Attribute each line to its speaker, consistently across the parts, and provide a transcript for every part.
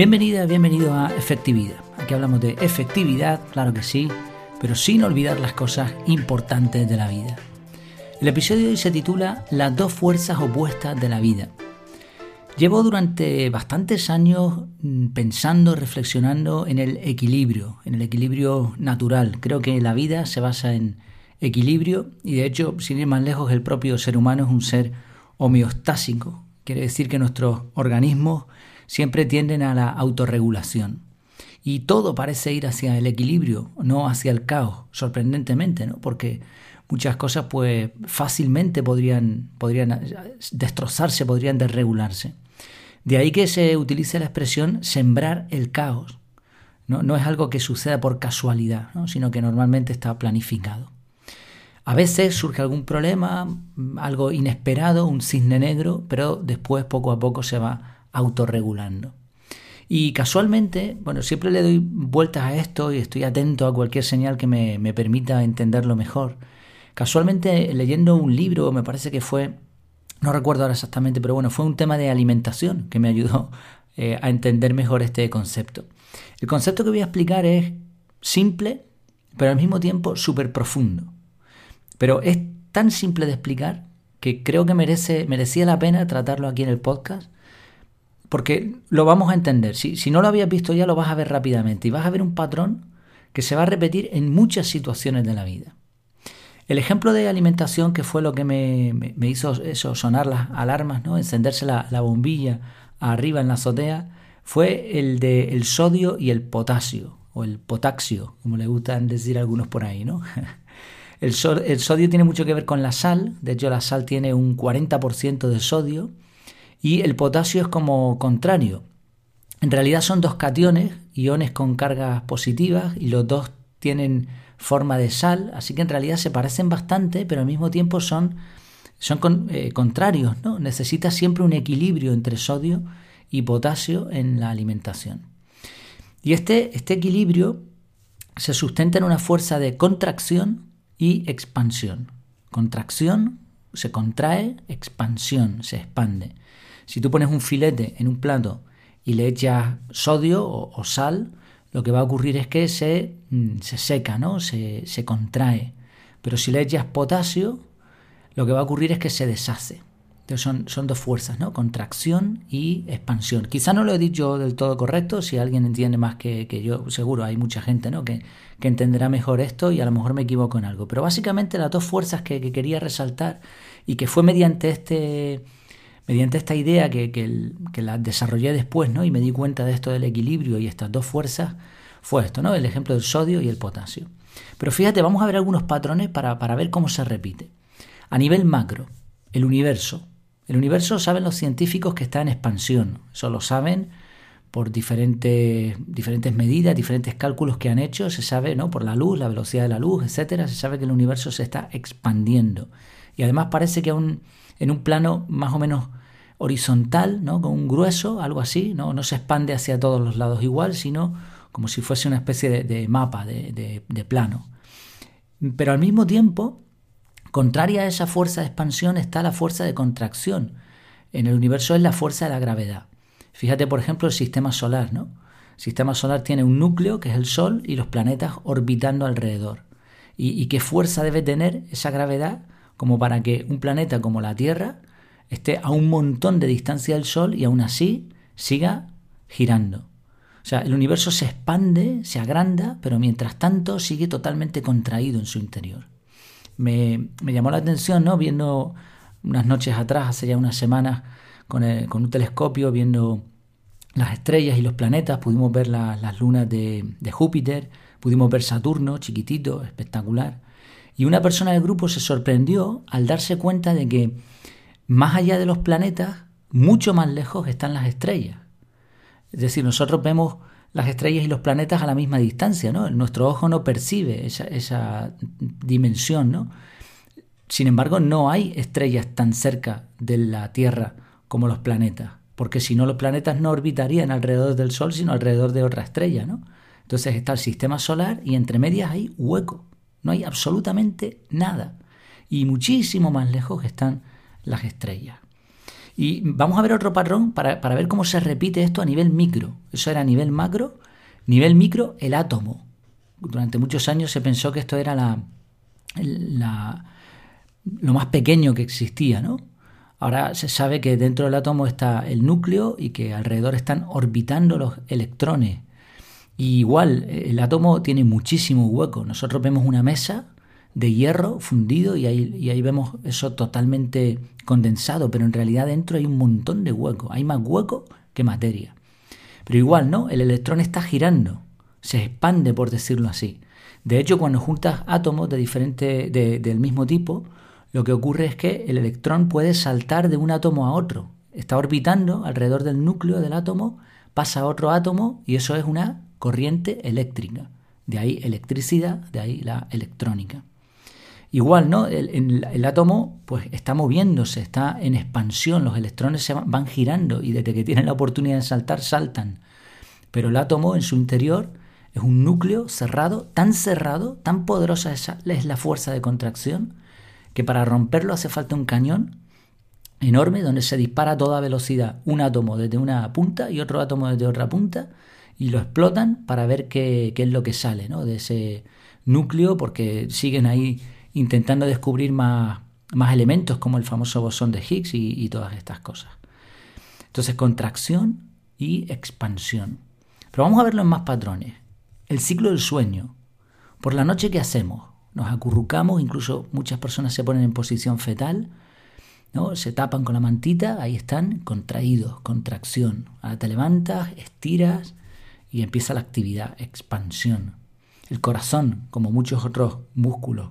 Speaker 1: Bienvenida, bienvenido a Efectividad. Aquí hablamos de efectividad, claro que sí, pero sin olvidar las cosas importantes de la vida. El episodio de hoy se titula Las dos fuerzas opuestas de la vida. Llevo durante bastantes años mm, pensando, reflexionando en el equilibrio, en el equilibrio natural. Creo que la vida se basa en equilibrio y de hecho, sin ir más lejos, el propio ser humano es un ser homeostásico. Quiere decir que nuestros organismos siempre tienden a la autorregulación. Y todo parece ir hacia el equilibrio, no hacia el caos, sorprendentemente, ¿no? Porque muchas cosas pues fácilmente podrían, podrían destrozarse, podrían desregularse. De ahí que se utilice la expresión sembrar el caos. No, no es algo que suceda por casualidad, sino que normalmente está planificado. A veces surge algún problema, algo inesperado, un cisne negro, pero después poco a poco se va autorregulando. Y casualmente, bueno, siempre le doy vueltas a esto y estoy atento a cualquier señal que me, me permita entenderlo mejor. Casualmente leyendo un libro, me parece que fue, no recuerdo ahora exactamente, pero bueno, fue un tema de alimentación que me ayudó eh, a entender mejor este concepto. El concepto que voy a explicar es simple, pero al mismo tiempo súper profundo. Pero es tan simple de explicar que creo que merece, merecía la pena tratarlo aquí en el podcast, porque lo vamos a entender. Si, no lo habías visto ya, lo vas a ver rápidamente y vas a ver un patrón que se va a repetir en muchas situaciones de la vida. El ejemplo de alimentación, que fue lo que me, hizo eso, sonar las alarmas, ¿no? encenderse la, bombilla arriba en la azotea, fue el de el sodio y el potasio, o el potaxio, como le gustan decir algunos por ahí. ¿no? El, el sodio tiene mucho que ver con la sal, de hecho la sal tiene un 40% de sodio, y el potasio es como contrario. En realidad son dos cationes, iones con cargas positivas, y los dos tienen forma de sal, así que en realidad se parecen bastante, pero al mismo tiempo son, son eh, contrarios, ¿no? Necesita siempre un equilibrio entre sodio y potasio en la alimentación. Y este, este equilibrio se sustenta en una fuerza de contracción y expansión. Contracción se contrae, expansión se expande. Si tú pones un filete en un plato y le echas sodio o sal, lo que va a ocurrir es que se, mm, se seca, ¿no? Se, se, contrae. Pero si le echas potasio, lo que va a ocurrir es que se deshace. Entonces son, son dos fuerzas, ¿no? Contracción y expansión. Quizá no lo he dicho del todo correcto, si alguien entiende más que, que yo, seguro hay mucha gente, ¿no? Que, que, entenderá mejor esto y a lo mejor me equivoco en algo. Pero básicamente las dos fuerzas que, que quería resaltar y que fue mediante este mediante esta idea que, que, la desarrollé después, ¿no? Y me di cuenta de esto del equilibrio y estas dos fuerzas, fue esto, ¿no? El ejemplo del sodio y el potasio. Pero fíjate, vamos a ver algunos patrones para, para ver cómo se repite. A nivel macro, el universo. El universo saben los científicos que está en expansión. Eso lo saben por diferentes, diferentes medidas, diferentes cálculos que han hecho. Se sabe, ¿no? Por la luz, la velocidad de la luz, etcétera. Se sabe que el universo se está expandiendo. Y además parece que aún en un plano más o menos horizontal, ¿no? con un grueso, algo así, ¿no? no se expande hacia todos los lados igual, sino como si fuese una especie de, mapa, de, plano. Pero al mismo tiempo, contraria a esa fuerza de expansión está la fuerza de contracción. En el universo es la fuerza de la gravedad. Fíjate, por ejemplo, el sistema solar, ¿no? El sistema solar tiene un núcleo, que es el Sol, y los planetas orbitando alrededor. ¿Y, y qué fuerza debe tener esa gravedad como para que un planeta como la Tierra esté a un montón de distancia del Sol y aún así siga girando. O sea, el universo se expande, se agranda, pero mientras tanto sigue totalmente contraído en su interior. Me, llamó la atención, ¿no? Viendo unas noches atrás, hace ya unas semanas, con, un telescopio, viendo las estrellas y los planetas, pudimos ver las lunas de, de Júpiter, pudimos ver Saturno, chiquitito, espectacular. Y una persona del grupo se sorprendió al darse cuenta de que más allá de los planetas, mucho más lejos están las estrellas. Es decir, nosotros vemos las estrellas y los planetas a la misma distancia, ¿no? Nuestro ojo no percibe esa, dimensión, ¿no? Sin embargo, no hay estrellas tan cerca de la Tierra como los planetas, porque si no los planetas no orbitarían alrededor del Sol, sino alrededor de otra estrella, ¿no? Entonces está el sistema solar y entre medias hay hueco, no hay absolutamente nada. Y muchísimo más lejos están las estrellas. Y vamos a ver otro patrón para, para ver cómo se repite esto a nivel micro. Eso era a nivel macro. Nivel micro, el átomo. Durante muchos años se pensó que esto era la, la, lo más pequeño que existía, ¿no? Ahora se sabe que dentro del átomo está el núcleo y que alrededor están orbitando los electrones. Y igual, el átomo tiene muchísimo hueco. Nosotros vemos una mesa de hierro fundido y ahí, vemos eso totalmente condensado, pero en realidad dentro hay un montón de hueco. Hay más hueco que materia. Pero igual, ¿no? El electrón está girando, se expande, por decirlo así. De hecho, cuando juntas átomos de diferente, del mismo tipo, lo que ocurre es que el electrón puede saltar de un átomo a otro. Está orbitando alrededor del núcleo del átomo, pasa a otro átomo y eso es una corriente eléctrica. De ahí electricidad, de ahí la electrónica. Igual, ¿no? El, átomo pues está moviéndose, está en expansión, los electrones se van, van girando y desde que tienen la oportunidad de saltar, saltan. Pero el átomo en su interior es un núcleo cerrado, tan cerrado, tan poderosa es la fuerza de contracción, que para romperlo hace falta un cañón enorme donde se dispara a toda velocidad un átomo desde una punta y otro átomo desde otra punta y lo explotan para ver qué, es lo que sale ¿no? de ese núcleo porque siguen ahí intentando descubrir más, elementos como el famoso bosón de Higgs y, todas estas cosas. Entonces contracción y expansión. Pero vamos a verlo en más patrones. El ciclo del sueño. Por la noche, ¿qué hacemos? nos acurrucamos, incluso muchas personas se ponen en posición fetal, ¿no? se tapan con la mantita, ahí están contraídos, contracción. Ahora te levantas, estiras y empieza la actividad, expansión. El corazón, como muchos otros músculos,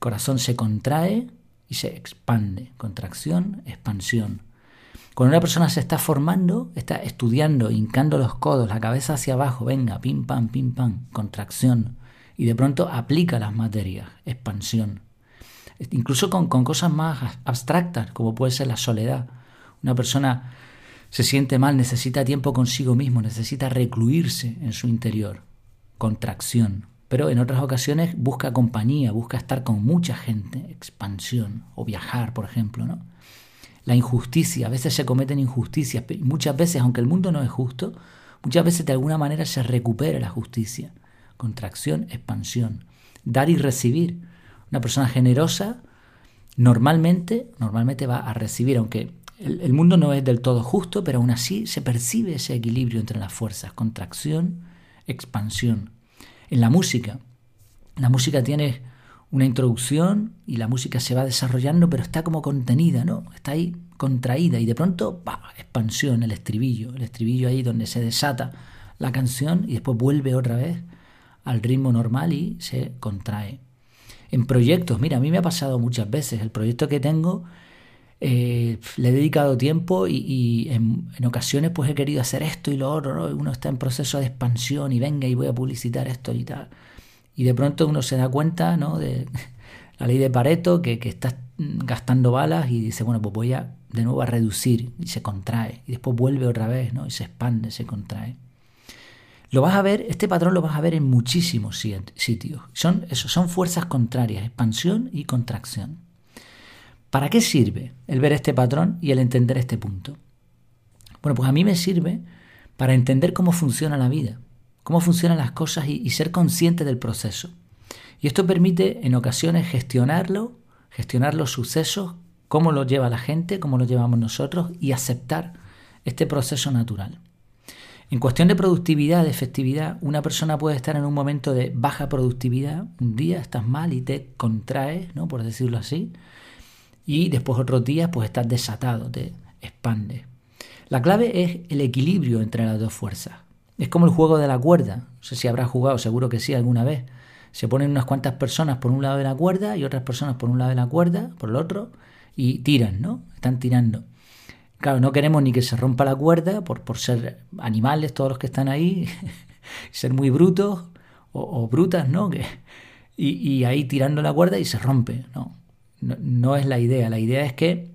Speaker 1: corazón se contrae y se expande, contracción, expansión. Cuando una persona se está formando, está estudiando, hincando los codos, la cabeza hacia abajo, venga, pim pam, pim pam, contracción, y de pronto aplica las materias, expansión. Incluso con, cosas más abstractas, como puede ser la soledad. Una persona se siente mal, necesita tiempo consigo mismo, necesita recluirse en su interior, contracción. Pero en otras ocasiones busca compañía, busca estar con mucha gente, expansión, o viajar, por ejemplo, ¿no? La injusticia, a veces se cometen injusticias, muchas veces, aunque el mundo no es justo, muchas veces de alguna manera se recupera la justicia contracción, expansión, dar y recibir. Una persona generosa normalmente, normalmente va a recibir, aunque el, mundo no es del todo justo, pero aún así se percibe ese equilibrio entre las fuerzas, contracción, expansión. En la música, la música tiene una introducción y la música se va desarrollando, pero está como contenida, ¿no? Está ahí contraída y de pronto, ¡bah! expansión, el estribillo, el estribillo ahí donde se desata la canción y después vuelve otra vez al ritmo normal y se contrae. En proyectos, mira, a mí me ha pasado muchas veces, el proyecto que tengo eh, le he dedicado tiempo y, en, ocasiones pues he querido hacer esto y lo otro, uno está en proceso de expansión y venga y voy a publicitar esto y tal. Y de pronto uno se da cuenta ¿no? de la ley de Pareto, que, que estás gastando balas y dice, bueno, pues voy a de nuevo a reducir y se contrae. Y después vuelve otra vez ¿no? y se expande, se contrae. Lo vas a ver, este patrón lo vas a ver en muchísimos sitios. Son, son fuerzas contrarias, expansión y contracción. ¿Para qué sirve el ver este patrón y el entender este punto? Bueno, pues a mí me sirve para entender cómo funciona la vida, cómo funcionan las cosas y, ser consciente del proceso. Y esto permite en ocasiones gestionarlo, gestionar los sucesos, cómo lo lleva la gente, cómo lo llevamos nosotros y aceptar este proceso natural. En cuestión de productividad, de efectividad, una persona puede estar en un momento de baja productividad, un día estás mal y te contraes, ¿no? por decirlo así, y después otros días pues estás desatado, te expandes. La clave es el equilibrio entre las dos fuerzas. Es como el juego de la cuerda. No sé si habrás jugado, seguro que sí, alguna vez. Se ponen unas cuantas personas por un lado de la cuerda y otras personas por un lado de la cuerda, por el otro, y tiran, ¿no? Están tirando. Claro, no queremos ni que se rompa la cuerda por, por ser animales todos los que están ahí, ser muy brutos o, brutas, ¿no? Que, y, ahí tirando la cuerda y se rompe, ¿no? ¿No? es la idea, la idea es que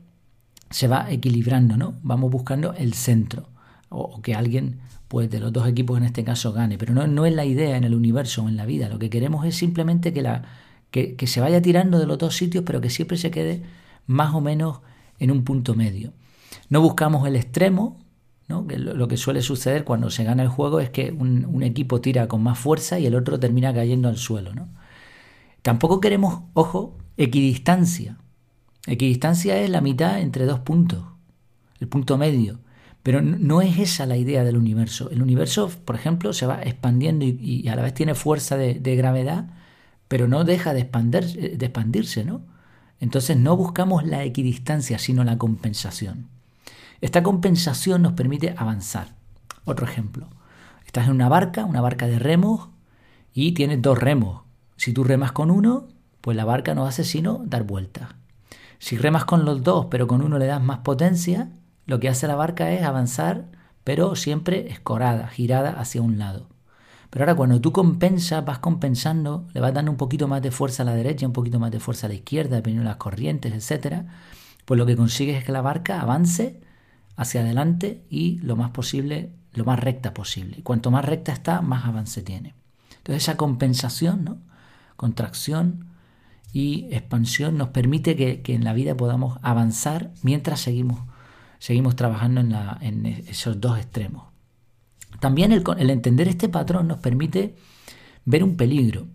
Speaker 1: se va equilibrando, ¿no? Vamos buscando el centro o, que alguien pues de los dos equipos en este caso gane, pero no, no es la idea en el universo o en la vida, lo que queremos es simplemente que, la, que, que se vaya tirando de los dos sitios, pero que siempre se quede más o menos en un punto medio. No buscamos el extremo, ¿no? lo que suele suceder cuando se gana el juego es que un, equipo tira con más fuerza y el otro termina cayendo al suelo. ¿no? Tampoco queremos, ojo, equidistancia. Equidistancia es la mitad entre dos puntos, el punto medio. Pero no es esa la idea del universo. El universo, por ejemplo, se va expandiendo y, a la vez tiene fuerza de, gravedad, pero no deja de, expandir, de expandirse, ¿no? Entonces no buscamos la equidistancia, sino la compensación. Esta compensación nos permite avanzar. Otro ejemplo. Estás en una barca, una barca de remos, y tienes dos remos. Si tú remas con uno, pues la barca no hace sino dar vueltas. Si remas con los dos, pero con uno le das más potencia, lo que hace la barca es avanzar, pero siempre escorada, girada hacia un lado. Pero ahora cuando tú compensas, vas compensando, le vas dando un poquito más de fuerza a la derecha, un poquito más de fuerza a la izquierda, dependiendo de las corrientes, etc., pues lo que consigues es que la barca avance hacia adelante y lo más posible, lo más recta posible. Y cuanto más recta está, más avance tiene. Entonces esa compensación, ¿no? contracción y expansión nos permite que, que en la vida podamos avanzar mientras seguimos seguimos trabajando en, esos dos extremos. También el, entender este patrón nos permite ver un peligro.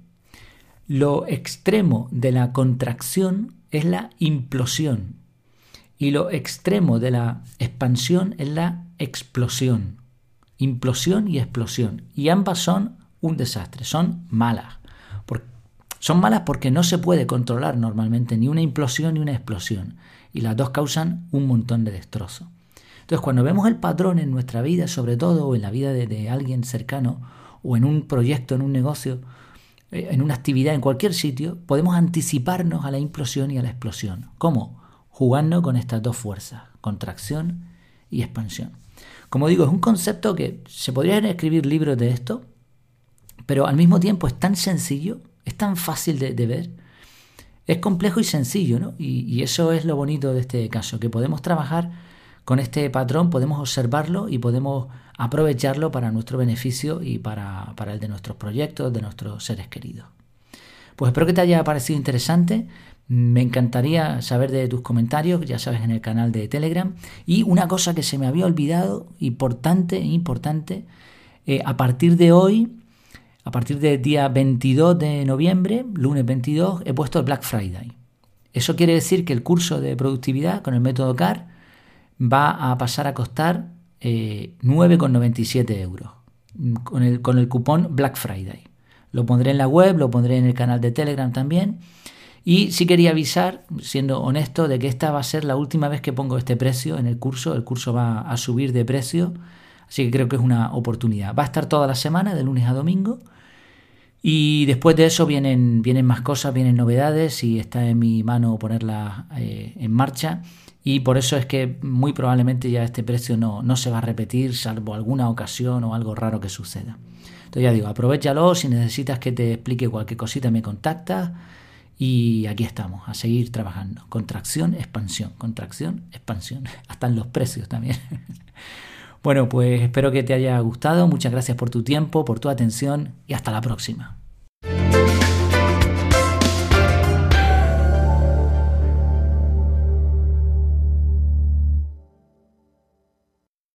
Speaker 1: Lo extremo de la contracción es la implosión y lo extremo de la expansión es la explosión. Implosión y explosión. Y ambas son un desastre, son malas. Son malas porque no se puede controlar normalmente ni una implosión ni una explosión y las dos causan un montón de destrozo. Entonces, cuando vemos el patrón en nuestra vida, sobre todo, en la vida de, alguien cercano, o en un proyecto, en un negocio, eh, en una actividad, en cualquier sitio, podemos anticiparnos a la implosión y a la explosión. ¿Cómo? Jugando con estas dos fuerzas, contracción y expansión. Como digo, es un concepto que se podrían escribir libros de esto, pero al mismo tiempo es tan sencillo, es tan fácil de ver, es complejo y sencillo, ¿no? Y, eso es lo bonito de este caso, que podemos trabajar con este patrón, podemos observarlo y podemos aprovecharlo para nuestro beneficio y para, el de nuestros proyectos, de nuestros seres queridos. Pues espero que te haya parecido interesante. Me encantaría saber de tus comentarios, ya sabes, en el canal de Telegram. Y una cosa que se me había olvidado, importante, importante, eh, a partir de hoy a partir del día 22 de noviembre, lunes 22, he puesto el Black Friday. Eso quiere decir que el curso de productividad con el método CAR va a pasar a costar 9,97 eh, euros con el, con el cupón Black Friday. Lo pondré en la web, lo pondré en el canal de Telegram también. Y sí quería avisar, siendo honesto, de que esta va a ser la última vez que pongo este precio en el curso. El curso va a subir de precio Así que creo que es una oportunidad. Va a estar toda la semana, de lunes a domingo. Y después de eso vienen, vienen más cosas, vienen novedades y está en mi mano ponerlas eh, en marcha. Y por eso es que muy probablemente ya este precio no, no se va a repetir, salvo alguna ocasión o algo raro que suceda. Entonces ya digo, aprovechalo, si necesitas que te explique cualquier cosita me contactas y aquí estamos, a seguir trabajando. Contracción, expansión, contracción, expansión. Hasta en los precios también. Bueno, pues espero que te haya gustado. Muchas gracias por tu tiempo, por tu atención y hasta la próxima.